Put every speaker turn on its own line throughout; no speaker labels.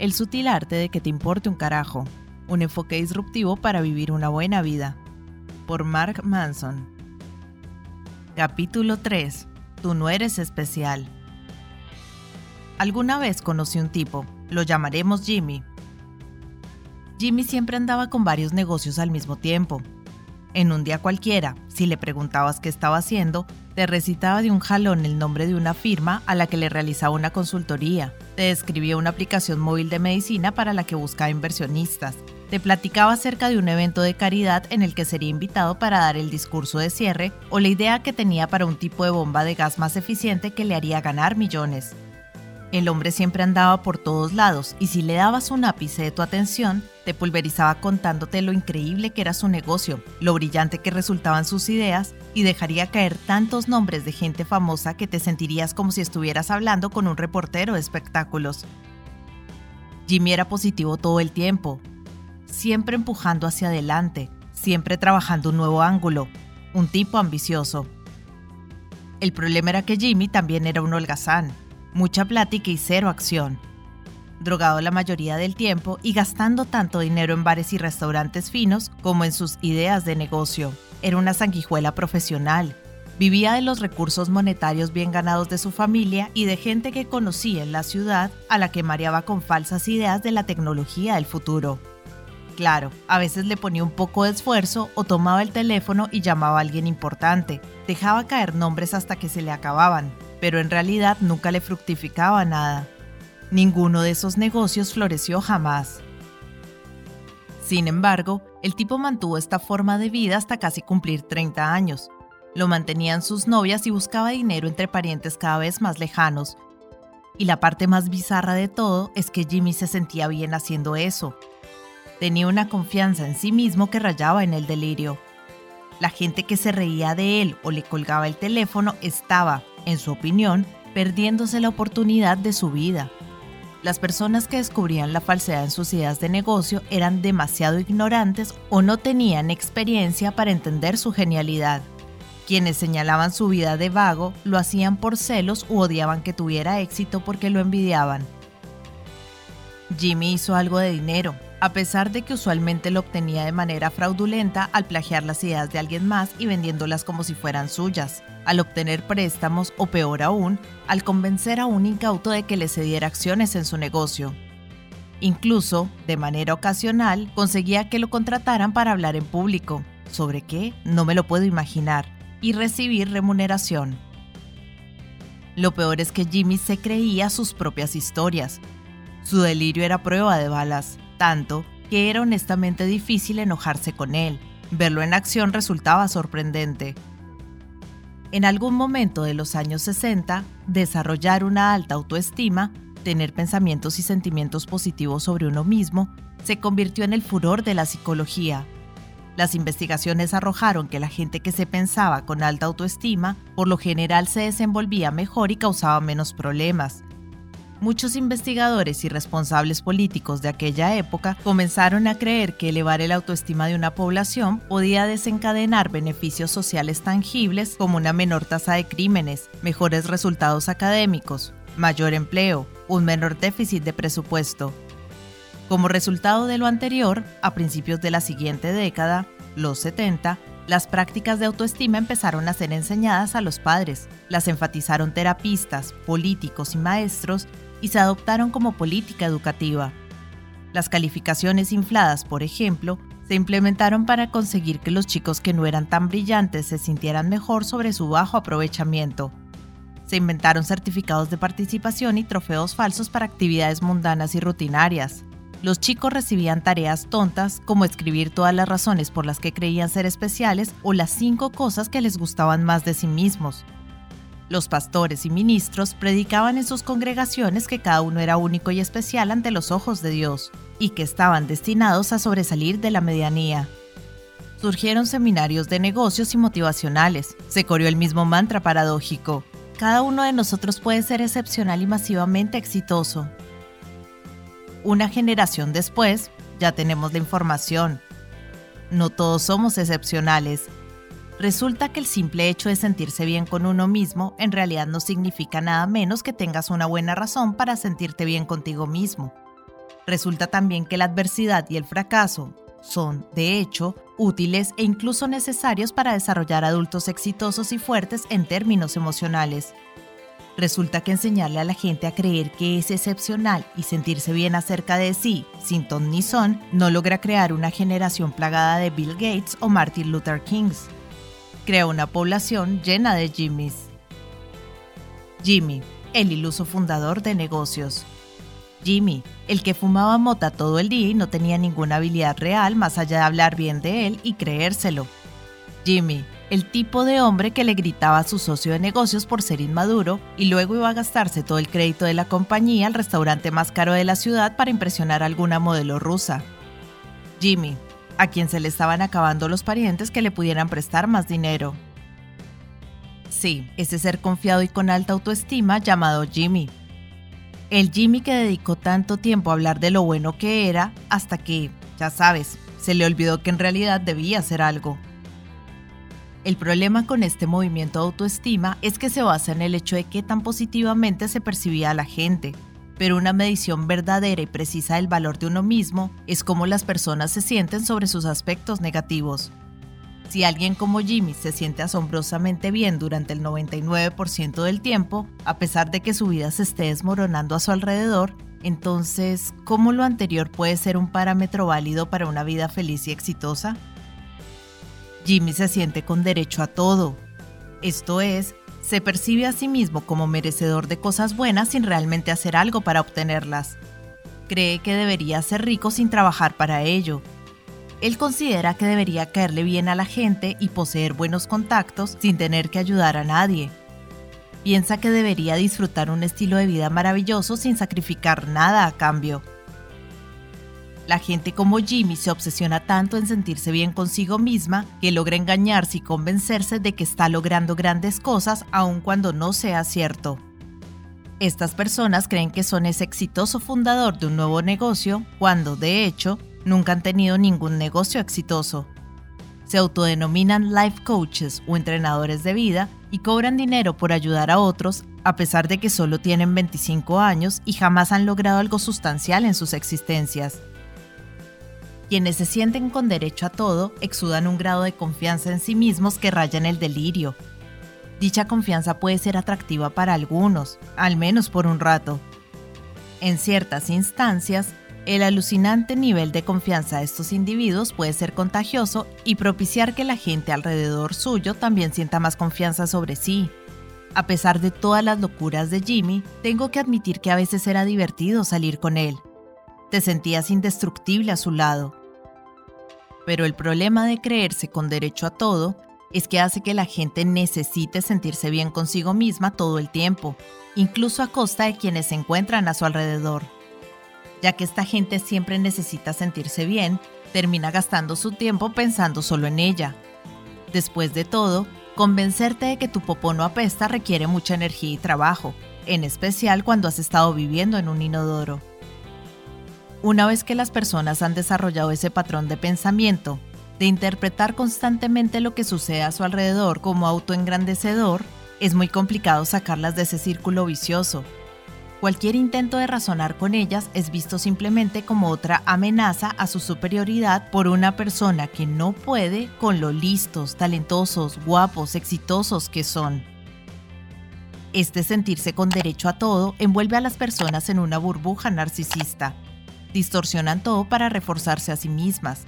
El sutil arte de que te importe un carajo. Un enfoque disruptivo para vivir una buena vida. Por Mark Manson. Capítulo 3. Tú no eres especial. Alguna vez conocí un tipo, lo llamaremos Jimmy. Jimmy siempre andaba con varios negocios al mismo tiempo. En un día cualquiera, si le preguntabas qué estaba haciendo, te recitaba de un jalón el nombre de una firma a la que le realizaba una consultoría, te describía una aplicación móvil de medicina para la que buscaba inversionistas, te platicaba acerca de un evento de caridad en el que sería invitado para dar el discurso de cierre o la idea que tenía para un tipo de bomba de gas más eficiente que le haría ganar millones. El hombre siempre andaba por todos lados y si le dabas un ápice de tu atención, te pulverizaba contándote lo increíble que era su negocio, lo brillante que resultaban sus ideas y dejaría caer tantos nombres de gente famosa que te sentirías como si estuvieras hablando con un reportero de espectáculos. Jimmy era positivo todo el tiempo, siempre empujando hacia adelante, siempre trabajando un nuevo ángulo, un tipo ambicioso. El problema era que Jimmy también era un holgazán mucha plática y cero acción. Drogado la mayoría del tiempo y gastando tanto dinero en bares y restaurantes finos como en sus ideas de negocio. Era una sanguijuela profesional. Vivía de los recursos monetarios bien ganados de su familia y de gente que conocía en la ciudad a la que mareaba con falsas ideas de la tecnología del futuro. Claro, a veces le ponía un poco de esfuerzo o tomaba el teléfono y llamaba a alguien importante. Dejaba caer nombres hasta que se le acababan, pero en realidad nunca le fructificaba nada. Ninguno de esos negocios floreció jamás. Sin embargo, el tipo mantuvo esta forma de vida hasta casi cumplir 30 años. Lo mantenían sus novias y buscaba dinero entre parientes cada vez más lejanos. Y la parte más bizarra de todo es que Jimmy se sentía bien haciendo eso. Tenía una confianza en sí mismo que rayaba en el delirio. La gente que se reía de él o le colgaba el teléfono estaba, en su opinión, perdiéndose la oportunidad de su vida. Las personas que descubrían la falsedad en sus ideas de negocio eran demasiado ignorantes o no tenían experiencia para entender su genialidad. Quienes señalaban su vida de vago lo hacían por celos u odiaban que tuviera éxito porque lo envidiaban. Jimmy hizo algo de dinero, a pesar de que usualmente lo obtenía de manera fraudulenta al plagiar las ideas de alguien más y vendiéndolas como si fueran suyas, al obtener préstamos o peor aún, al convencer a un incauto de que le cediera acciones en su negocio. Incluso, de manera ocasional, conseguía que lo contrataran para hablar en público, sobre qué no me lo puedo imaginar, y recibir remuneración. Lo peor es que Jimmy se creía sus propias historias. Su delirio era prueba de balas tanto que era honestamente difícil enojarse con él. Verlo en acción resultaba sorprendente. En algún momento de los años 60, desarrollar una alta autoestima, tener pensamientos y sentimientos positivos sobre uno mismo, se convirtió en el furor de la psicología. Las investigaciones arrojaron que la gente que se pensaba con alta autoestima por lo general se desenvolvía mejor y causaba menos problemas, muchos investigadores y responsables políticos de aquella época comenzaron a creer que elevar el autoestima de una población podía desencadenar beneficios sociales tangibles como una menor tasa de crímenes, mejores resultados académicos, mayor empleo, un menor déficit de presupuesto. Como resultado de lo anterior, a principios de la siguiente década, los 70, las prácticas de autoestima empezaron a ser enseñadas a los padres, las enfatizaron terapistas, políticos y maestros y se adoptaron como política educativa. Las calificaciones infladas, por ejemplo, se implementaron para conseguir que los chicos que no eran tan brillantes se sintieran mejor sobre su bajo aprovechamiento. Se inventaron certificados de participación y trofeos falsos para actividades mundanas y rutinarias. Los chicos recibían tareas tontas como escribir todas las razones por las que creían ser especiales o las cinco cosas que les gustaban más de sí mismos. Los pastores y ministros predicaban en sus congregaciones que cada uno era único y especial ante los ojos de Dios, y que estaban destinados a sobresalir de la medianía. Surgieron seminarios de negocios y motivacionales. Se corrió el mismo mantra paradójico. Cada uno de nosotros puede ser excepcional y masivamente exitoso. Una generación después, ya tenemos la información. No todos somos excepcionales Resulta que el simple hecho de sentirse bien con uno mismo en realidad no significa nada menos que tengas una buena razón para sentirte bien contigo mismo. Resulta también que la adversidad y el fracaso son, de hecho, útiles e incluso necesarios para desarrollar adultos exitosos y fuertes en términos emocionales. Resulta que enseñarle a la gente a creer que es excepcional y sentirse bien acerca de sí, sin ton ni son, no logra crear una generación plagada de Bill Gates o Martin Luther Kings. Crea una población llena de Jimmys. Jimmy, el iluso fundador de negocios. Jimmy, el que fumaba mota todo el día y no tenía ninguna habilidad real más allá de hablar bien de él y creérselo. Jimmy, el tipo de hombre que le gritaba a su socio de negocios por ser inmaduro y luego iba a gastarse todo el crédito de la compañía al restaurante más caro de la ciudad para impresionar a alguna modelo rusa. Jimmy, a quien se le estaban acabando los parientes que le pudieran prestar más dinero. Sí, ese ser confiado y con alta autoestima llamado Jimmy, el Jimmy que dedicó tanto tiempo a hablar de lo bueno que era hasta que, ya sabes, se le olvidó que en realidad debía hacer algo. El problema con este movimiento de autoestima es que se basa en el hecho de que tan positivamente se percibía a la gente, pero una medición verdadera y precisa del valor de uno mismo es cómo las personas se sienten sobre sus aspectos negativos. Si alguien como Jimmy se siente asombrosamente bien durante el 99% del tiempo, a pesar de que su vida se esté desmoronando a su alrededor, entonces, ¿cómo lo anterior puede ser un parámetro válido para una vida feliz y exitosa? Jimmy se siente con derecho a todo. Esto es, se percibe a sí mismo como merecedor de cosas buenas sin realmente hacer algo para obtenerlas. Cree que debería ser rico sin trabajar para ello, él considera que debería caerle bien a la gente y poseer buenos contactos sin tener que ayudar a nadie. Piensa que debería disfrutar un estilo de vida maravilloso sin sacrificar nada a cambio. La gente como Jimmy se obsesiona tanto en sentirse bien consigo misma que logra engañarse y convencerse de que está logrando grandes cosas aun cuando no sea cierto. Estas personas creen que son ese exitoso fundador de un nuevo negocio cuando, de hecho, nunca han tenido ningún negocio exitoso. Se autodenominan life coaches o entrenadores de vida y cobran dinero por ayudar a otros a pesar de que solo tienen 25 años y jamás han logrado algo sustancial en sus existencias. Quienes se sienten con derecho a todo exudan un grado de confianza en sí mismos que raya en el delirio. Dicha confianza puede ser atractiva para algunos, al menos por un rato. En ciertas instancias, el alucinante nivel de confianza de estos individuos puede ser contagioso y propiciar que la gente alrededor suyo también sienta más confianza sobre sí. A pesar de todas las locuras de Jimmy, tengo que admitir que a veces era divertido salir con él. Te sentías indestructible a su lado. Pero el problema de creerse con derecho a todo es que hace que la gente necesite sentirse bien consigo misma todo el tiempo, incluso a costa de quienes se encuentran a su alrededor ya que esta gente siempre necesita sentirse bien, termina gastando su tiempo pensando solo en ella. Después de todo, convencerte de que tu popó no apesta requiere mucha energía y trabajo, en especial cuando has estado viviendo en un inodoro. Una vez que las personas han desarrollado ese patrón de pensamiento, de interpretar constantemente lo que sucede a su alrededor como autoengrandecedor, es muy complicado sacarlas de ese círculo vicioso Cualquier intento de razonar con ellas es visto simplemente como otra amenaza a su superioridad por una persona que no puede con lo listos, talentosos, guapos, exitosos que son. Este sentirse con derecho a todo envuelve a las personas en una burbuja narcisista. Distorsionan todo para reforzarse a sí mismas.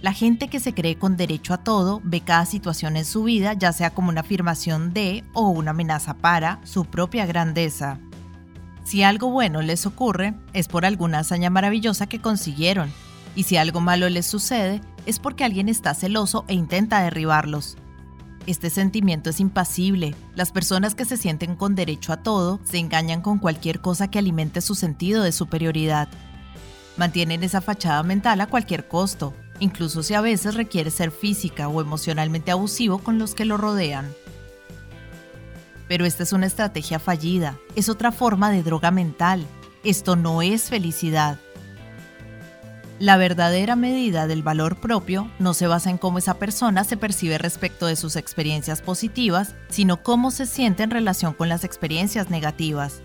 La gente que se cree con derecho a todo ve cada situación en su vida ya sea como una afirmación de o una amenaza para su propia grandeza. Si algo bueno les ocurre, es por alguna hazaña maravillosa que consiguieron, y si algo malo les sucede, es porque alguien está celoso e intenta derribarlos. Este sentimiento es impasible. Las personas que se sienten con derecho a todo se engañan con cualquier cosa que alimente su sentido de superioridad. Mantienen esa fachada mental a cualquier costo, incluso si a veces requiere ser física o emocionalmente abusivo con los que lo rodean. Pero esta es una estrategia fallida, es otra forma de droga mental. Esto no es felicidad. La verdadera medida del valor propio no se basa en cómo esa persona se percibe respecto de sus experiencias positivas, sino cómo se siente en relación con las experiencias negativas.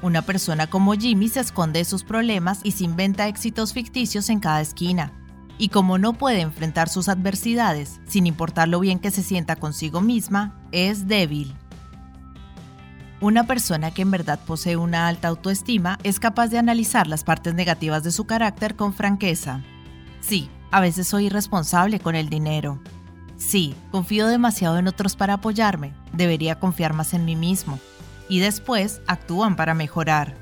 Una persona como Jimmy se esconde de sus problemas y se inventa éxitos ficticios en cada esquina. Y como no puede enfrentar sus adversidades, sin importar lo bien que se sienta consigo misma, es débil. Una persona que en verdad posee una alta autoestima es capaz de analizar las partes negativas de su carácter con franqueza. Sí, a veces soy irresponsable con el dinero. Sí, confío demasiado en otros para apoyarme, debería confiar más en mí mismo. Y después actúan para mejorar.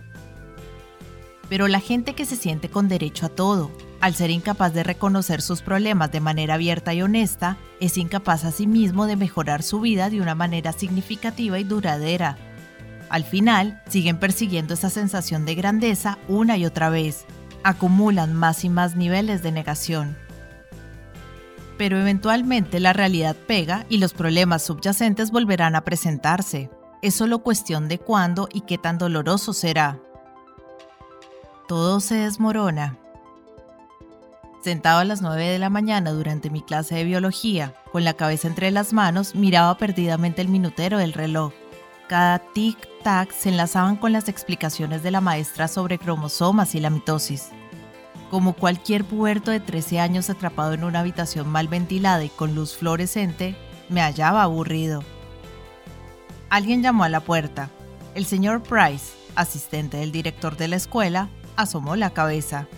Pero la gente que se siente con derecho a todo, al ser incapaz de reconocer sus problemas de manera abierta y honesta, es incapaz a sí de mejorar su vida de una manera significativa y duradera. Al final, siguen persiguiendo esa sensación de grandeza una y otra vez. Acumulan más y más niveles de negación. Pero eventualmente la realidad pega y los problemas subyacentes volverán a presentarse. Es solo cuestión de cuándo y qué tan doloroso será. Todo se desmorona. Sentado a las 9 de la mañana durante mi clase de biología, con la cabeza entre las manos, miraba perdidamente el minutero del reloj. Cada tic-tac se enlazaban con las explicaciones de la maestra sobre cromosomas y la mitosis. Como cualquier puerto de 13 años atrapado en una habitación mal ventilada y con luz fluorescente, me hallaba aburrido. Alguien llamó a la puerta. El señor Price, asistente del director de la escuela, asomó la cabeza.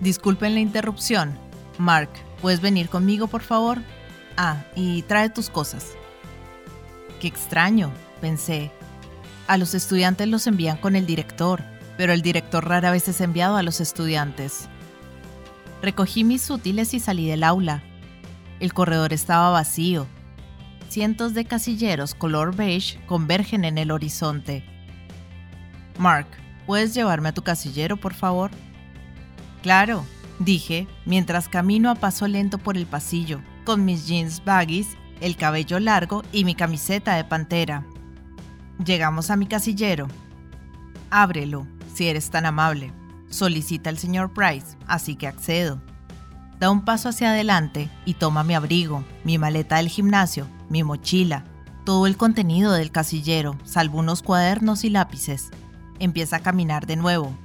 Disculpen la interrupción. Mark, ¿puedes venir conmigo, por favor? Ah, y trae tus cosas. Qué extraño, pensé. A los estudiantes los envían con el director, pero el director rara vez es enviado a los estudiantes. Recogí mis útiles y salí del aula. El corredor estaba vacío. Cientos de casilleros color beige convergen en el horizonte. Mark, ¿puedes llevarme a tu casillero, por favor? Claro, dije, mientras camino a paso lento por el pasillo, con mis jeans baggies, el cabello largo y mi camiseta de pantera. Llegamos a mi casillero. Ábrelo, si eres tan amable. Solicita el señor Price, así que accedo. Da un paso hacia adelante y toma mi abrigo, mi maleta del gimnasio, mi mochila, todo el contenido del casillero, salvo unos cuadernos y lápices. Empieza a caminar de nuevo.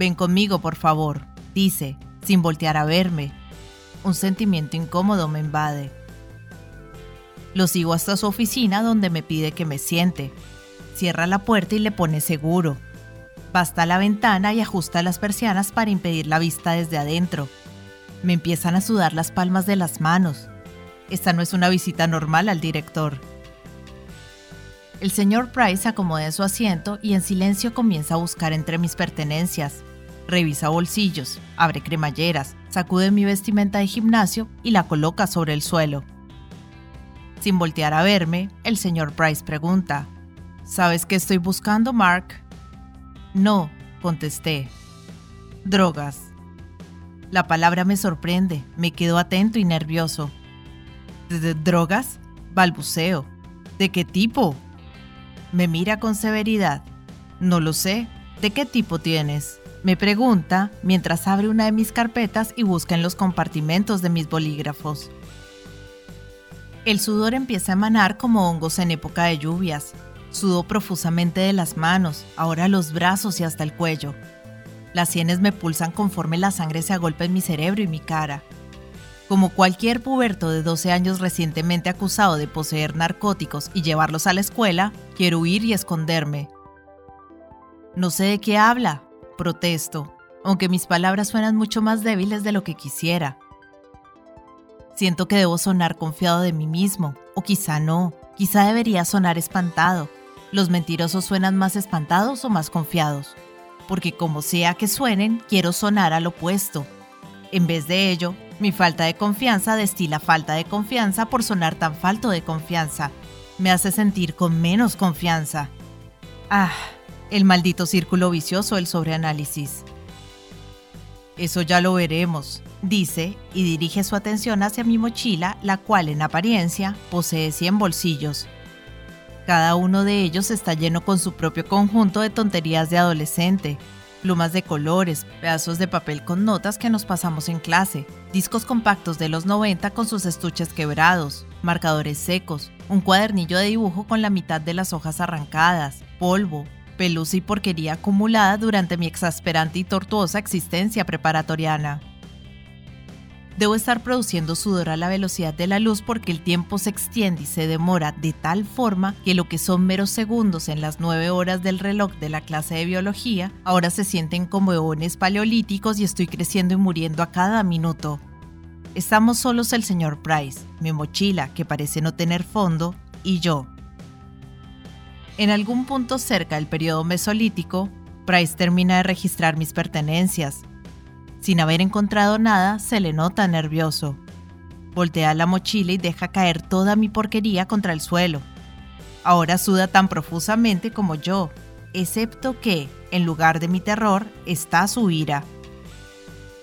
Ven conmigo, por favor, dice, sin voltear a verme. Un sentimiento incómodo me invade. Lo sigo hasta su oficina donde me pide que me siente. Cierra la puerta y le pone seguro. Basta la ventana y ajusta las persianas para impedir la vista desde adentro. Me empiezan a sudar las palmas de las manos. Esta no es una visita normal al director. El señor Price acomoda en su asiento y en silencio comienza a buscar entre mis pertenencias. Revisa bolsillos, abre cremalleras, sacude mi vestimenta de gimnasio y la coloca sobre el suelo. Sin voltear a verme, el señor Price pregunta, ¿Sabes qué estoy buscando, Mark? No, contesté. Drogas. La palabra me sorprende, me quedo atento y nervioso. ¿De drogas? Balbuceo. ¿De qué tipo? Me mira con severidad. No lo sé. ¿De qué tipo tienes? Me pregunta mientras abre una de mis carpetas y busca en los compartimentos de mis bolígrafos. El sudor empieza a emanar como hongos en época de lluvias. Sudo profusamente de las manos, ahora los brazos y hasta el cuello. Las sienes me pulsan conforme la sangre se agolpa en mi cerebro y mi cara. Como cualquier puberto de 12 años recientemente acusado de poseer narcóticos y llevarlos a la escuela, quiero huir y esconderme. No sé de qué habla, protesto, aunque mis palabras suenan mucho más débiles de lo que quisiera. Siento que debo sonar confiado de mí mismo, o quizá no, quizá debería sonar espantado. Los mentirosos suenan más espantados o más confiados, porque como sea que suenen, quiero sonar al opuesto. En vez de ello, mi falta de confianza destila falta de confianza por sonar tan falto de confianza. Me hace sentir con menos confianza. Ah, el maldito círculo vicioso del sobreanálisis. Eso ya lo veremos, dice y dirige su atención hacia mi mochila, la cual en apariencia posee 100 bolsillos. Cada uno de ellos está lleno con su propio conjunto de tonterías de adolescente, plumas de colores, pedazos de papel con notas que nos pasamos en clase, discos compactos de los 90 con sus estuches quebrados, marcadores secos, un cuadernillo de dibujo con la mitad de las hojas arrancadas, polvo, pelusa y porquería acumulada durante mi exasperante y tortuosa existencia preparatoriana. Debo estar produciendo sudor a la velocidad de la luz porque el tiempo se extiende y se demora de tal forma que lo que son meros segundos en las nueve horas del reloj de la clase de biología ahora se sienten como eones paleolíticos y estoy creciendo y muriendo a cada minuto. Estamos solos el señor Price, mi mochila, que parece no tener fondo, y yo. En algún punto cerca del periodo mesolítico, Price termina de registrar mis pertenencias, sin haber encontrado nada, se le nota nervioso. Voltea la mochila y deja caer toda mi porquería contra el suelo. Ahora suda tan profusamente como yo, excepto que, en lugar de mi terror, está su ira.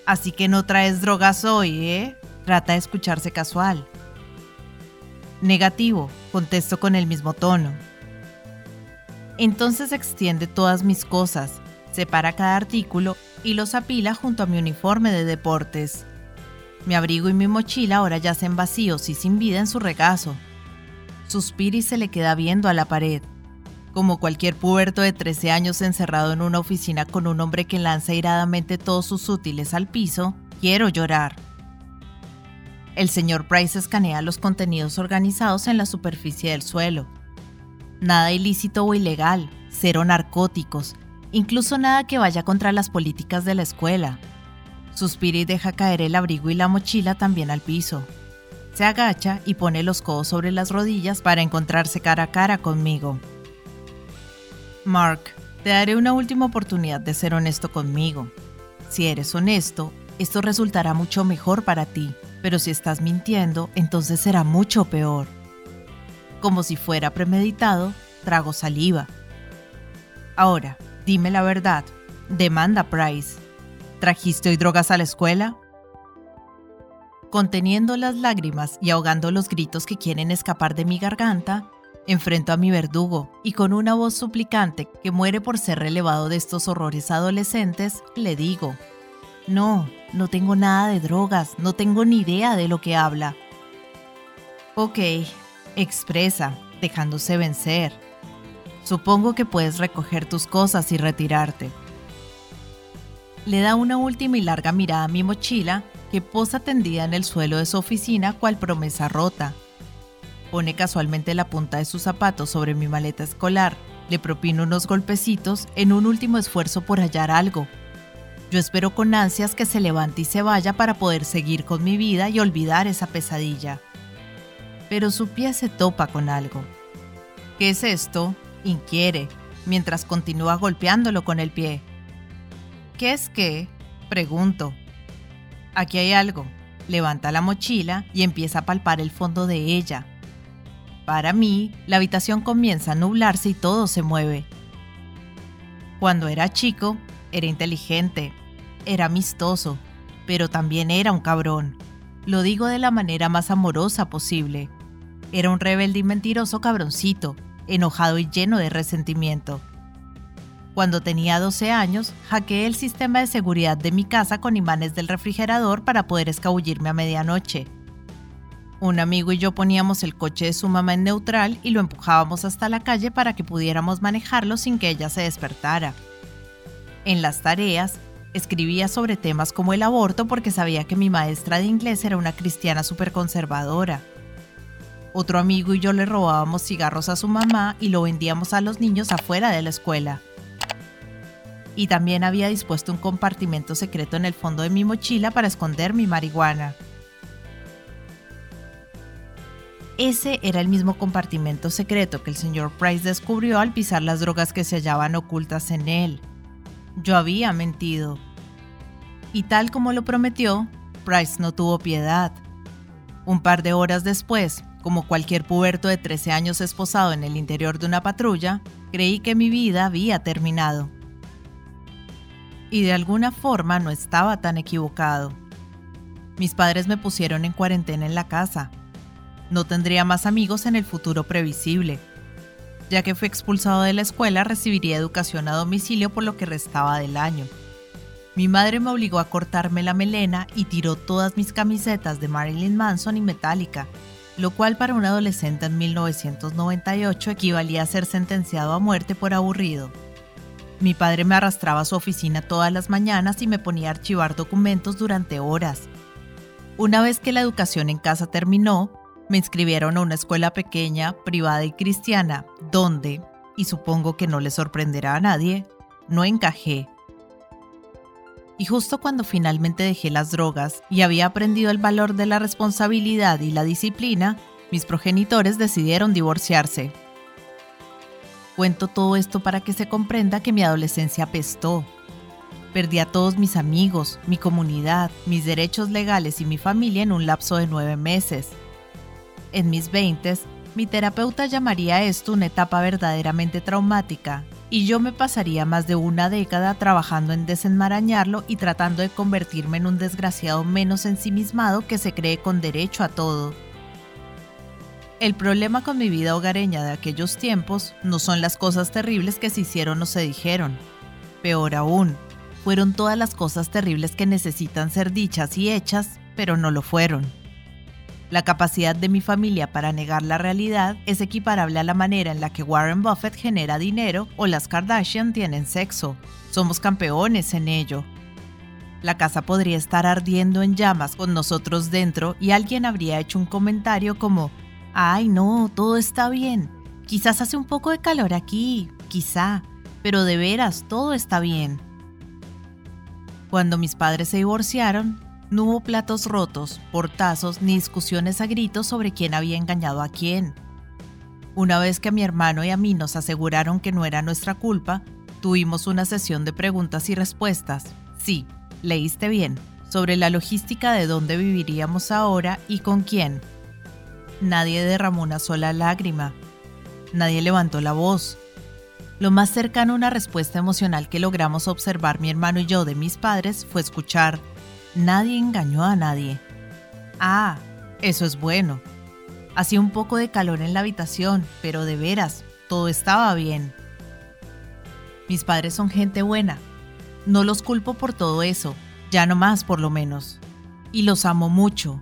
Así que no traes drogas hoy, ¿eh? Trata de escucharse casual. Negativo, contesto con el mismo tono. Entonces extiende todas mis cosas, separa cada artículo y los apila junto a mi uniforme de deportes. Mi abrigo y mi mochila ahora yacen vacíos y sin vida en su regazo. Suspira y se le queda viendo a la pared. Como cualquier puberto de 13 años encerrado en una oficina con un hombre que lanza iradamente todos sus útiles al piso, quiero llorar. El señor Price escanea los contenidos organizados en la superficie del suelo. Nada ilícito o ilegal, cero narcóticos, incluso nada que vaya contra las políticas de la escuela. Suspira y deja caer el abrigo y la mochila también al piso. Se agacha y pone los codos sobre las rodillas para encontrarse cara a cara conmigo. Mark, te daré una última oportunidad de ser honesto conmigo. Si eres honesto, esto resultará mucho mejor para ti, pero si estás mintiendo, entonces será mucho peor. Como si fuera premeditado, trago saliva. Ahora, Dime la verdad. Demanda Price. ¿Trajiste hoy drogas a la escuela? Conteniendo las lágrimas y ahogando los gritos que quieren escapar de mi garganta, enfrento a mi verdugo y con una voz suplicante que muere por ser relevado de estos horrores adolescentes, le digo, no, no tengo nada de drogas, no tengo ni idea de lo que habla. Ok, expresa, dejándose vencer. Supongo que puedes recoger tus cosas y retirarte. Le da una última y larga mirada a mi mochila que posa tendida en el suelo de su oficina cual promesa rota. Pone casualmente la punta de sus zapatos sobre mi maleta escolar. Le propino unos golpecitos en un último esfuerzo por hallar algo. Yo espero con ansias que se levante y se vaya para poder seguir con mi vida y olvidar esa pesadilla. Pero su pie se topa con algo. ¿Qué es esto? Inquiere, mientras continúa golpeándolo con el pie. ¿Qué es qué? Pregunto. Aquí hay algo. Levanta la mochila y empieza a palpar el fondo de ella. Para mí, la habitación comienza a nublarse y todo se mueve. Cuando era chico, era inteligente, era amistoso, pero también era un cabrón. Lo digo de la manera más amorosa posible. Era un rebelde y mentiroso cabroncito, enojado y lleno de resentimiento. Cuando tenía 12 años, hackeé el sistema de seguridad de mi casa con imanes del refrigerador para poder escabullirme a medianoche. Un amigo y yo poníamos el coche de su mamá en neutral y lo empujábamos hasta la calle para que pudiéramos manejarlo sin que ella se despertara. En las tareas, escribía sobre temas como el aborto porque sabía que mi maestra de inglés era una cristiana conservadora. Otro amigo y yo le robábamos cigarros a su mamá y lo vendíamos a los niños afuera de la escuela. Y también había dispuesto un compartimento secreto en el fondo de mi mochila para esconder mi marihuana. Ese era el mismo compartimento secreto que el señor Price descubrió al pisar las drogas que se hallaban ocultas en él. Yo había mentido. Y tal como lo prometió, Price no tuvo piedad. Un par de horas después, como cualquier puberto de 13 años esposado en el interior de una patrulla, creí que mi vida había terminado. Y de alguna forma no estaba tan equivocado. Mis padres me pusieron en cuarentena en la casa. No tendría más amigos en el futuro previsible. Ya que fui expulsado de la escuela, recibiría educación a domicilio por lo que restaba del año. Mi madre me obligó a cortarme la melena y tiró todas mis camisetas de Marilyn Manson y Metallica, lo cual para un adolescente en 1998 equivalía a ser sentenciado a muerte por aburrido. Mi padre me arrastraba a su oficina todas las mañanas y me ponía a archivar documentos durante horas. Una vez que la educación en casa terminó, me inscribieron a una escuela pequeña, privada y cristiana, donde, y supongo que no le sorprenderá a nadie, no encajé. Y justo cuando finalmente dejé las drogas y había aprendido el valor de la responsabilidad y la disciplina, mis progenitores decidieron divorciarse. Cuento todo esto para que se comprenda que mi adolescencia apestó. Perdí a todos mis amigos, mi comunidad, mis derechos legales y mi familia en un lapso de nueve meses. En mis veintes, mi terapeuta llamaría esto una etapa verdaderamente traumática, y yo me pasaría más de una década trabajando en desenmarañarlo y tratando de convertirme en un desgraciado menos ensimismado que se cree con derecho a todo. El problema con mi vida hogareña de aquellos tiempos no son las cosas terribles que se hicieron o se dijeron. Peor aún, fueron todas las cosas terribles que necesitan ser dichas y hechas, pero no lo fueron. La capacidad de mi familia para negar la realidad es equiparable a la manera en la que Warren Buffett genera dinero o las Kardashian tienen sexo. Somos campeones en ello. La casa podría estar ardiendo en llamas con nosotros dentro y alguien habría hecho un comentario como, Ay, no, todo está bien. Quizás hace un poco de calor aquí, quizá, pero de veras, todo está bien. Cuando mis padres se divorciaron, no hubo platos rotos, portazos ni discusiones a gritos sobre quién había engañado a quién. Una vez que a mi hermano y a mí nos aseguraron que no era nuestra culpa, tuvimos una sesión de preguntas y respuestas. Sí, leíste bien, sobre la logística de dónde viviríamos ahora y con quién. Nadie derramó una sola lágrima. Nadie levantó la voz. Lo más cercano a una respuesta emocional que logramos observar mi hermano y yo de mis padres fue escuchar, nadie engañó a nadie. Ah, eso es bueno. Hacía un poco de calor en la habitación, pero de veras, todo estaba bien. Mis padres son gente buena. No los culpo por todo eso, ya no más por lo menos. Y los amo mucho.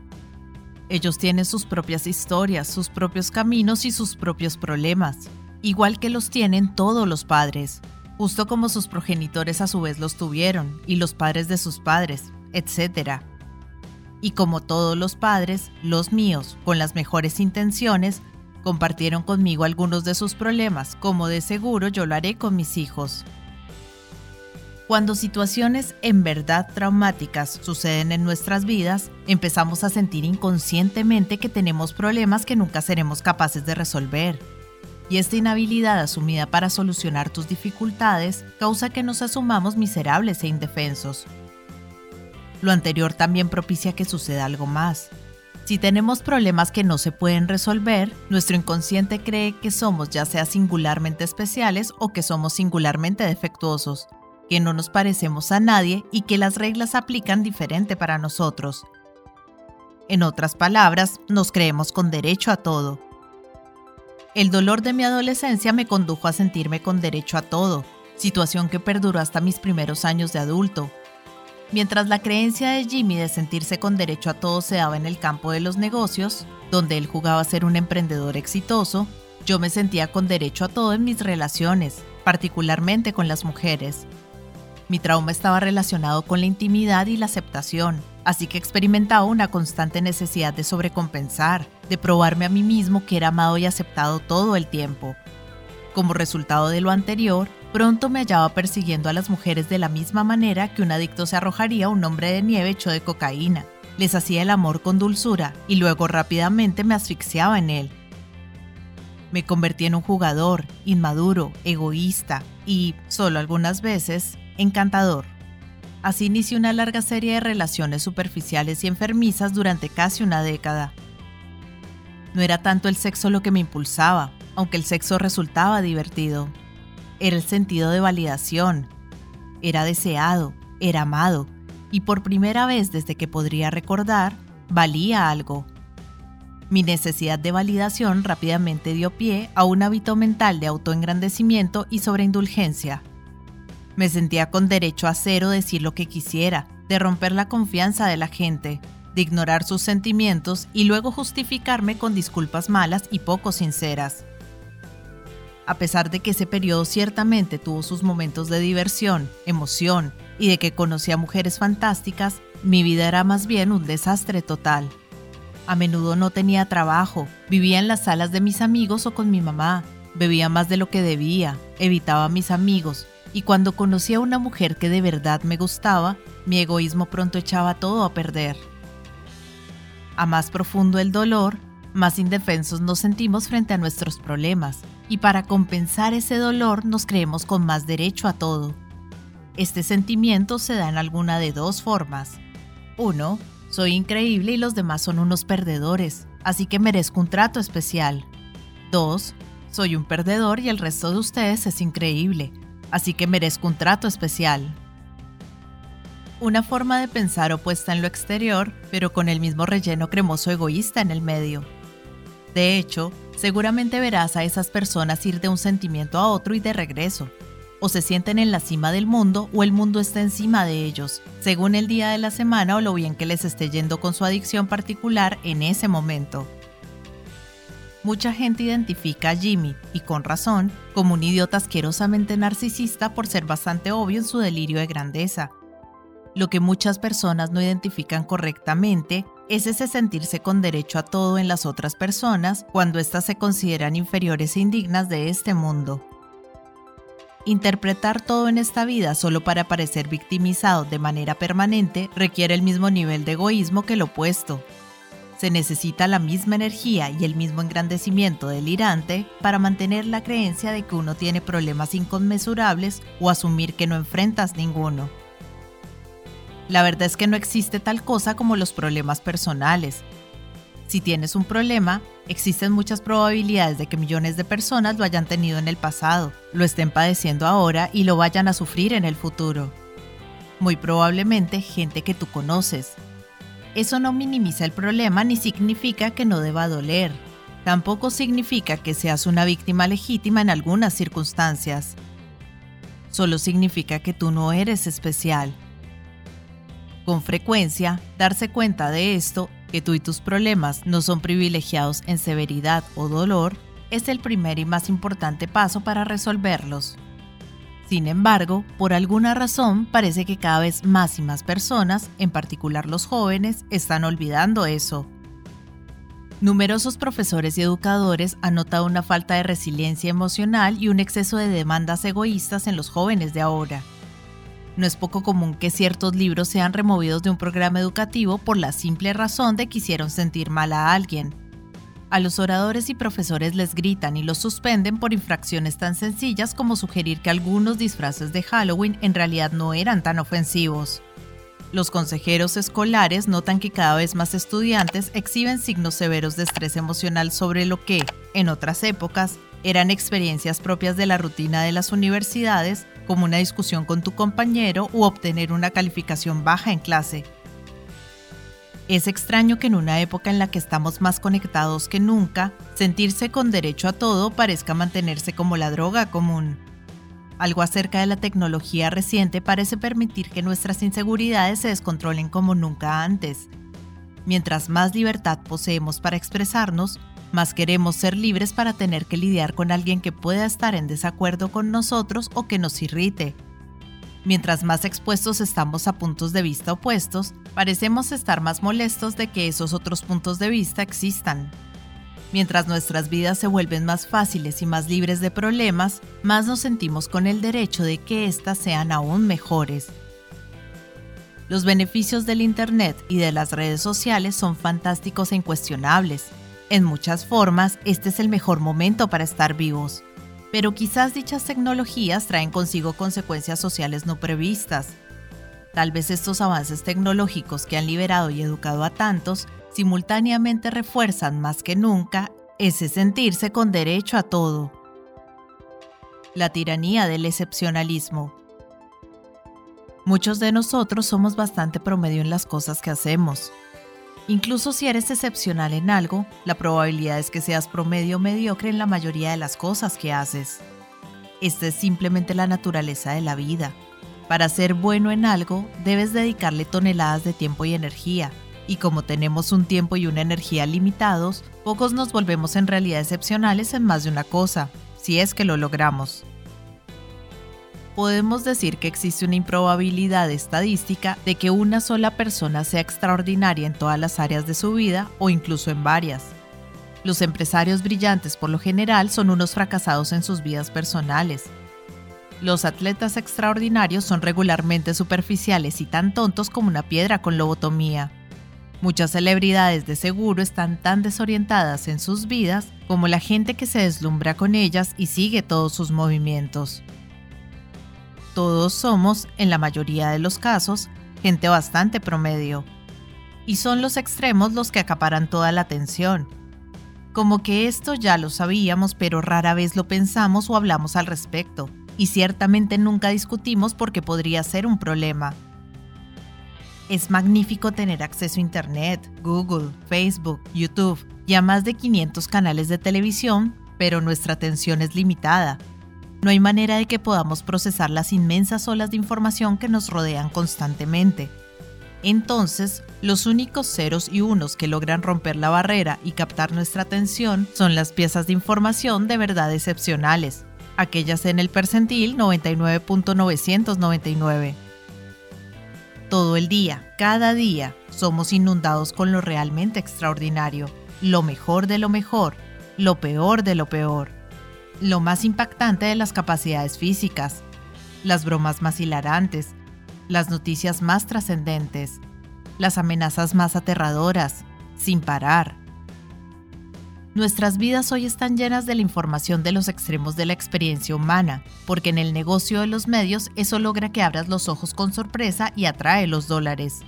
Ellos tienen sus propias historias, sus propios caminos y sus propios problemas, igual que los tienen todos los padres, justo como sus progenitores a su vez los tuvieron, y los padres de sus padres, etc. Y como todos los padres, los míos, con las mejores intenciones, compartieron conmigo algunos de sus problemas, como de seguro yo lo haré con mis hijos. Cuando situaciones en verdad traumáticas suceden en nuestras vidas, empezamos a sentir inconscientemente que tenemos problemas que nunca seremos capaces de resolver. Y esta inhabilidad asumida para solucionar tus dificultades causa que nos asumamos miserables e indefensos. Lo anterior también propicia que suceda algo más. Si tenemos problemas que no se pueden resolver, nuestro inconsciente cree que somos ya sea singularmente especiales o que somos singularmente defectuosos, que no nos parecemos a nadie y que las reglas aplican diferente para nosotros. En otras palabras, nos creemos con derecho a todo. El dolor de mi adolescencia me condujo a sentirme con derecho a todo, situación que perduró hasta mis primeros años de adulto. Mientras la creencia de Jimmy de sentirse con derecho a todo se daba en el campo de los negocios, donde él jugaba a ser un emprendedor exitoso, yo me sentía con derecho a todo en mis relaciones, particularmente con las mujeres. Mi trauma estaba relacionado con la intimidad y la aceptación, así que experimentaba una constante necesidad de sobrecompensar, de probarme a mí mismo que era amado y aceptado todo el tiempo. Como resultado de lo anterior, pronto me hallaba persiguiendo a las mujeres de la misma manera que un adicto se arrojaría a un hombre de nieve hecho de cocaína. Les hacía el amor con dulzura y luego rápidamente me asfixiaba en él. Me convertí en un jugador, inmaduro, egoísta y, solo algunas veces, encantador. Así inició una larga serie de relaciones superficiales y enfermizas durante casi una década. No era tanto el sexo lo que me impulsaba, aunque el sexo resultaba divertido. Era el sentido de validación. Era deseado, era amado, y por primera vez desde que podría recordar, valía algo. Mi necesidad de validación rápidamente dio pie a un hábito mental de autoengrandecimiento y sobreindulgencia. Me sentía con derecho a hacer o decir lo que quisiera, de romper la confianza de la gente, de ignorar sus sentimientos y luego justificarme con disculpas malas y poco sinceras. A pesar de que ese periodo ciertamente tuvo sus momentos de diversión, emoción y de que conocí a mujeres fantásticas, mi vida era más bien un desastre total. A menudo no tenía trabajo, vivía en las salas de mis amigos o con mi mamá, bebía más de lo que debía, evitaba a mis amigos, y cuando conocí a una mujer que de verdad me gustaba, mi egoísmo pronto echaba todo a perder. A más profundo el dolor, más indefensos nos sentimos frente a nuestros problemas, y para compensar ese dolor nos creemos con más derecho a todo. Este sentimiento se da en alguna de dos formas. 1. Soy increíble y los demás son unos perdedores, así que merezco un trato especial. 2. Soy un perdedor y el resto de ustedes es increíble, así que merezco un trato especial. Una forma de pensar opuesta en lo exterior, pero con el mismo relleno cremoso egoísta en el medio. De hecho, seguramente verás a esas personas ir de un sentimiento a otro y de regreso. O se sienten en la cima del mundo o el mundo está encima de ellos, según el día de la semana o lo bien que les esté yendo con su adicción particular en ese momento. Mucha gente identifica a Jimmy, y con razón, como un idiota asquerosamente narcisista por ser bastante obvio en su delirio de grandeza. Lo que muchas personas no identifican correctamente es ese sentirse con derecho a todo en las otras personas cuando éstas se consideran inferiores e indignas de este mundo. Interpretar todo en esta vida solo para parecer victimizado de manera permanente requiere el mismo nivel de egoísmo que el opuesto. Se necesita la misma energía y el mismo engrandecimiento delirante para mantener la creencia de que uno tiene problemas inconmensurables o asumir que no enfrentas ninguno. La verdad es que no existe tal cosa como los problemas personales. Si tienes un problema, existen muchas probabilidades de que millones de personas lo hayan tenido en el pasado, lo estén padeciendo ahora y lo vayan a sufrir en el futuro. Muy probablemente gente que tú conoces. Eso no minimiza el problema ni significa que no deba doler. Tampoco significa que seas una víctima legítima en algunas circunstancias. Solo significa que tú no eres especial con frecuencia, darse cuenta de esto, que tú y tus problemas no son privilegiados en severidad o dolor, es el primer y más importante paso para resolverlos. Sin embargo, por alguna razón parece que cada vez más y más personas, en particular los jóvenes, están olvidando eso. Numerosos profesores y educadores han notado una falta de resiliencia emocional y un exceso de demandas egoístas en los jóvenes de ahora. No es poco común que ciertos libros sean removidos de un programa educativo por la simple razón de que hicieron sentir mal a alguien. A los oradores y profesores les gritan y los suspenden por infracciones tan sencillas como sugerir que algunos disfraces de Halloween en realidad no eran tan ofensivos. Los consejeros escolares notan que cada vez más estudiantes exhiben signos severos de estrés emocional sobre lo que, en otras épocas, eran experiencias propias de la rutina de las universidades como una discusión con tu compañero u obtener una calificación baja en clase. Es extraño que en una época en la que estamos más conectados que nunca, sentirse con derecho a todo parezca mantenerse como la droga común. Algo acerca de la tecnología reciente parece permitir que nuestras inseguridades se descontrolen como nunca antes. Mientras más libertad poseemos para expresarnos, más queremos ser libres para tener que lidiar con alguien que pueda estar en desacuerdo con nosotros o que nos irrite. Mientras más expuestos estamos a puntos de vista opuestos, parecemos estar más molestos de que esos otros puntos de vista existan. Mientras nuestras vidas se vuelven más fáciles y más libres de problemas, más nos sentimos con el derecho de que éstas sean aún mejores. Los beneficios del Internet y de las redes sociales son fantásticos e incuestionables, en muchas formas, este es el mejor momento para estar vivos, pero quizás dichas tecnologías traen consigo consecuencias sociales no previstas. Tal vez estos avances tecnológicos que han liberado y educado a tantos simultáneamente refuerzan más que nunca ese sentirse con derecho a todo. La tiranía del excepcionalismo. Muchos de nosotros somos bastante promedio en las cosas que hacemos, Incluso si eres excepcional en algo, la probabilidad es que seas promedio mediocre en la mayoría de las cosas que haces. Esta es simplemente la naturaleza de la vida. Para ser bueno en algo, debes dedicarle toneladas de tiempo y energía, y como tenemos un tiempo y una energía limitados, pocos nos volvemos en realidad excepcionales en más de una cosa, si es que lo logramos. Podemos decir que existe una improbabilidad estadística de que una sola persona sea extraordinaria en todas las áreas de su vida o incluso en varias. Los empresarios brillantes por lo general son unos fracasados en sus vidas personales. Los atletas extraordinarios son regularmente superficiales y tan tontos como una piedra con lobotomía. Muchas celebridades de seguro están tan desorientadas en sus vidas como la gente que se deslumbra con ellas y sigue todos sus movimientos. Todos somos, en la mayoría de los casos, gente bastante promedio. Y son los extremos los que acaparan toda la atención como que esto ya lo sabíamos, pero rara vez lo pensamos o hablamos al respecto, y ciertamente nunca discutimos porque podría ser un problema. Es magnífico tener acceso a Internet, Google, Facebook, YouTube y a más de 500 canales de televisión, pero nuestra atención es limitada. No hay manera de que podamos procesar las inmensas olas de información que nos rodean constantemente. Entonces, los únicos ceros y unos que logran romper la barrera y captar nuestra atención son las piezas de información de verdad excepcionales, aquellas en el percentil 99.999. Todo el día, cada día, somos inundados con lo realmente extraordinario, lo mejor de lo mejor, lo peor de lo peor, lo más impactante de las capacidades físicas, las bromas más hilarantes, las noticias más trascendentes, las amenazas más aterradoras, sin parar. Nuestras vidas hoy están llenas de la información de los extremos de la experiencia humana, porque en el negocio de los medios eso logra que abras los ojos con sorpresa y atrae los dólares.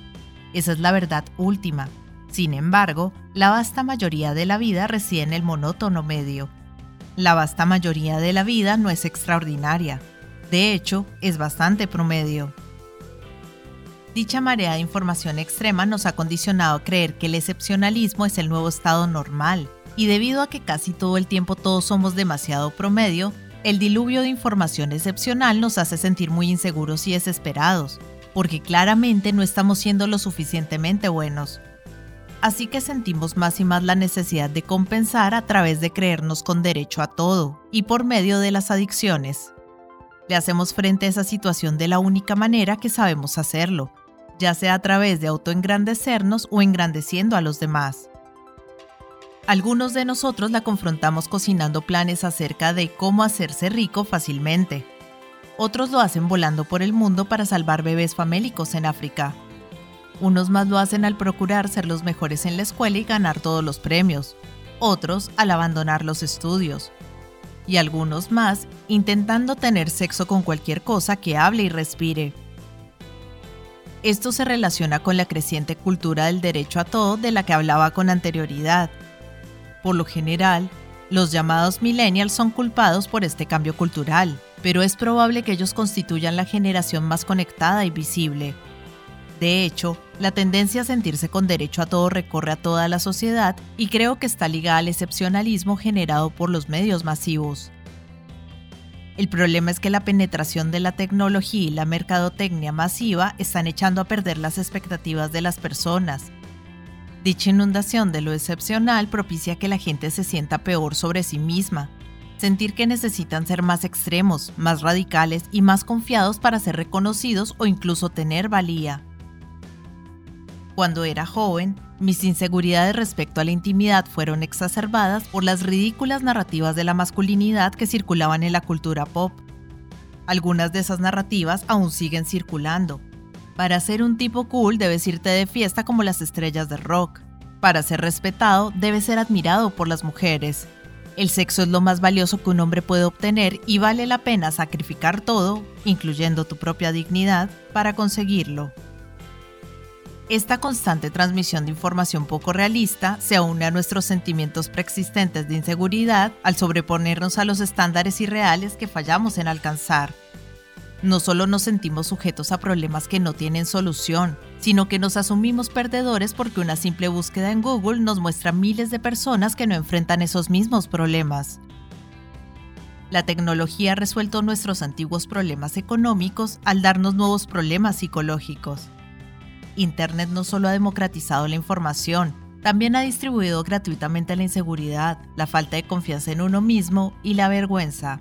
Esa es la verdad última. Sin embargo, la vasta mayoría de la vida reside en el monótono medio. La vasta mayoría de la vida no es extraordinaria. De hecho, es bastante promedio. Dicha marea de información extrema nos ha condicionado a creer que el excepcionalismo es el nuevo estado normal, y debido a que casi todo el tiempo todos somos demasiado promedio, el diluvio de información excepcional nos hace sentir muy inseguros y desesperados, porque claramente no estamos siendo lo suficientemente buenos. Así que sentimos más y más la necesidad de compensar a través de creernos con derecho a todo y por medio de las adicciones. Le hacemos frente a esa situación de la única manera que sabemos hacerlo, ya sea a través de autoengrandecernos o engrandeciendo a los demás. Algunos de nosotros la confrontamos cocinando planes acerca de cómo hacerse rico fácilmente. Otros lo hacen volando por el mundo para salvar bebés famélicos en África. Unos más lo hacen al procurar ser los mejores en la escuela y ganar todos los premios. Otros al abandonar los estudios. Y algunos más intentando tener sexo con cualquier cosa que hable y respire. Esto se relaciona con la creciente cultura del derecho a todo de la que hablaba con anterioridad. Por lo general, los llamados millennials son culpados por este cambio cultural, pero es probable que ellos constituyan la generación más conectada y visible. De hecho, la tendencia a sentirse con derecho a todo recorre a toda la sociedad y creo que está ligada al excepcionalismo generado por los medios masivos. El problema es que la penetración de la tecnología y la mercadotecnia masiva están echando a perder las expectativas de las personas. Dicha inundación de lo excepcional propicia que la gente se sienta peor sobre sí misma, sentir que necesitan ser más extremos, más radicales y más confiados para ser reconocidos o incluso tener valía. Cuando era joven, mis inseguridades respecto a la intimidad fueron exacerbadas por las ridículas narrativas de la masculinidad que circulaban en la cultura pop. Algunas de esas narrativas aún siguen circulando. Para ser un tipo cool debes irte de fiesta como las estrellas de rock. Para ser respetado debes ser admirado por las mujeres. El sexo es lo más valioso que un hombre puede obtener y vale la pena sacrificar todo, incluyendo tu propia dignidad, para conseguirlo. Esta constante transmisión de información poco realista se une a nuestros sentimientos preexistentes de inseguridad al sobreponernos a los estándares irreales que fallamos en alcanzar. No solo nos sentimos sujetos a problemas que no tienen solución, sino que nos asumimos perdedores porque una simple búsqueda en Google nos muestra miles de personas que no enfrentan esos mismos problemas. La tecnología ha resuelto nuestros antiguos problemas económicos al darnos nuevos problemas psicológicos. Internet no solo ha democratizado la información, también ha distribuido gratuitamente la inseguridad, la falta de confianza en uno mismo y la vergüenza.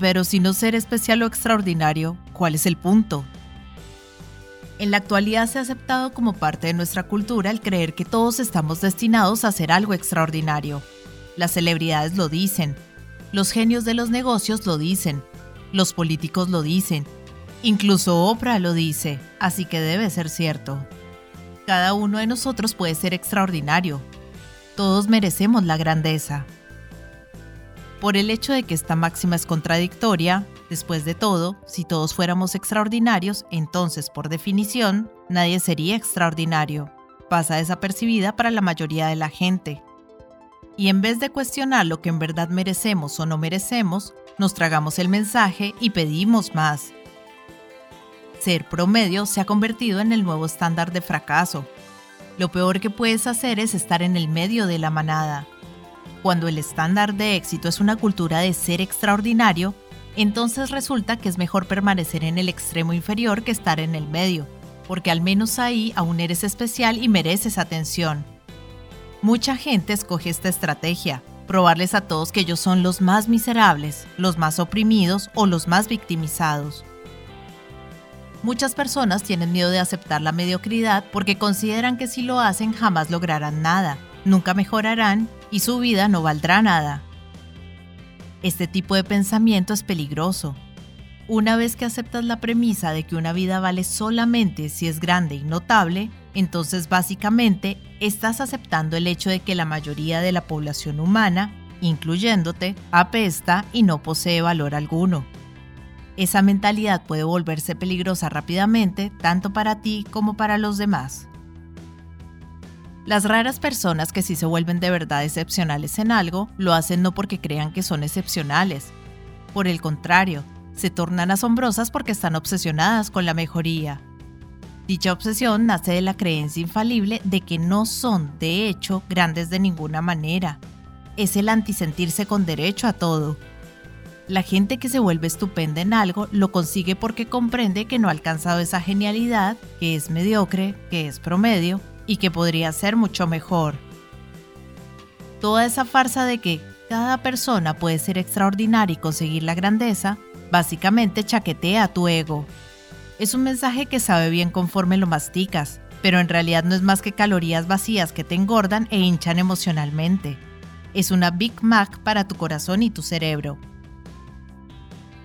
Pero si no ser especial o extraordinario, ¿cuál es el punto? En la actualidad se ha aceptado como parte de nuestra cultura el creer que todos estamos destinados a hacer algo extraordinario. Las celebridades lo dicen, los genios de los negocios lo dicen, los políticos lo dicen, incluso Oprah lo dice, así que debe ser cierto. Cada uno de nosotros puede ser extraordinario. Todos merecemos la grandeza. Por el hecho de que esta máxima es contradictoria, después de todo, si todos fuéramos extraordinarios, entonces, por definición, nadie sería extraordinario. Pasa desapercibida para la mayoría de la gente. Y en vez de cuestionar lo que en verdad merecemos o no merecemos, nos tragamos el mensaje y pedimos más ser promedio se ha convertido en el nuevo estándar de fracaso. Lo peor que puedes hacer es estar en el medio de la manada. Cuando el estándar de éxito es una cultura de ser extraordinario, entonces resulta que es mejor permanecer en el extremo inferior que estar en el medio, porque al menos ahí aún eres especial y mereces atención. Mucha gente escoge esta estrategia, probarles a todos que ellos son los más miserables, los más oprimidos o los más victimizados. Muchas personas tienen miedo de aceptar la mediocridad porque consideran que si lo hacen jamás lograrán nada, nunca mejorarán y su vida no valdrá nada. Este tipo de pensamiento es peligroso. Una vez que aceptas la premisa de que una vida vale solamente si es grande y notable, entonces básicamente estás aceptando el hecho de que la mayoría de la población humana, incluyéndote, apesta y no posee valor alguno. Esa mentalidad puede volverse peligrosa rápidamente, tanto para ti como para los demás. Las raras personas que sí se vuelven de verdad excepcionales en algo, lo hacen no porque crean que son excepcionales. Por el contrario, se tornan asombrosas porque están obsesionadas con la mejoría. Dicha obsesión nace de la creencia infalible de que no son, de hecho, grandes de ninguna manera. Es el antisentirse con derecho a todo, la gente que se vuelve estupenda en algo lo consigue porque comprende que no ha alcanzado esa genialidad, que es mediocre, que es promedio y que podría ser mucho mejor. Toda esa farsa de que cada persona puede ser extraordinaria y conseguir la grandeza, básicamente chaquetea tu ego. Es un mensaje que sabe bien conforme lo masticas, pero en realidad no es más que calorías vacías que te engordan e hinchan emocionalmente. Es una Big Mac para tu corazón y tu cerebro.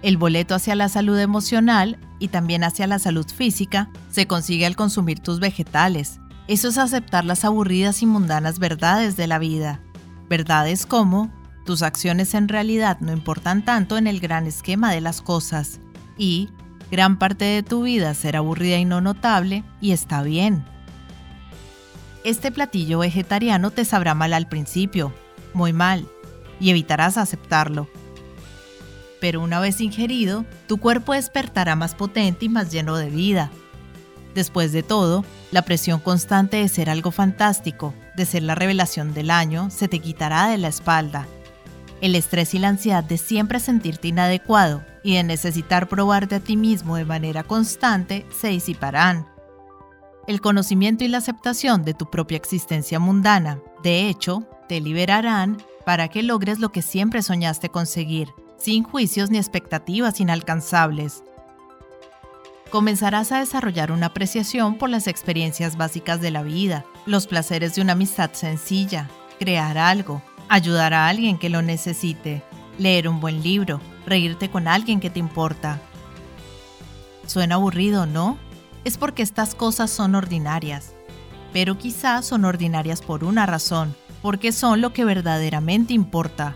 El boleto hacia la salud emocional y también hacia la salud física se consigue al consumir tus vegetales. Eso es aceptar las aburridas y mundanas verdades de la vida. Verdades como, tus acciones en realidad no importan tanto en el gran esquema de las cosas. Y, gran parte de tu vida será aburrida y no notable, y está bien. Este platillo vegetariano te sabrá mal al principio, muy mal, y evitarás aceptarlo pero una vez ingerido, tu cuerpo despertará más potente y más lleno de vida. Después de todo, la presión constante de ser algo fantástico, de ser la revelación del año, se te quitará de la espalda. El estrés y la ansiedad de siempre sentirte inadecuado y de necesitar probarte a ti mismo de manera constante se disiparán. El conocimiento y la aceptación de tu propia existencia mundana, de hecho, te liberarán para que logres lo que siempre soñaste conseguir, sin juicios ni expectativas inalcanzables. Comenzarás a desarrollar una apreciación por las experiencias básicas de la vida, los placeres de una amistad sencilla, crear algo, ayudar a alguien que lo necesite, leer un buen libro, reírte con alguien que te importa. Suena aburrido, ¿no? Es porque estas cosas son ordinarias. Pero quizás son ordinarias por una razón, porque son lo que verdaderamente importa.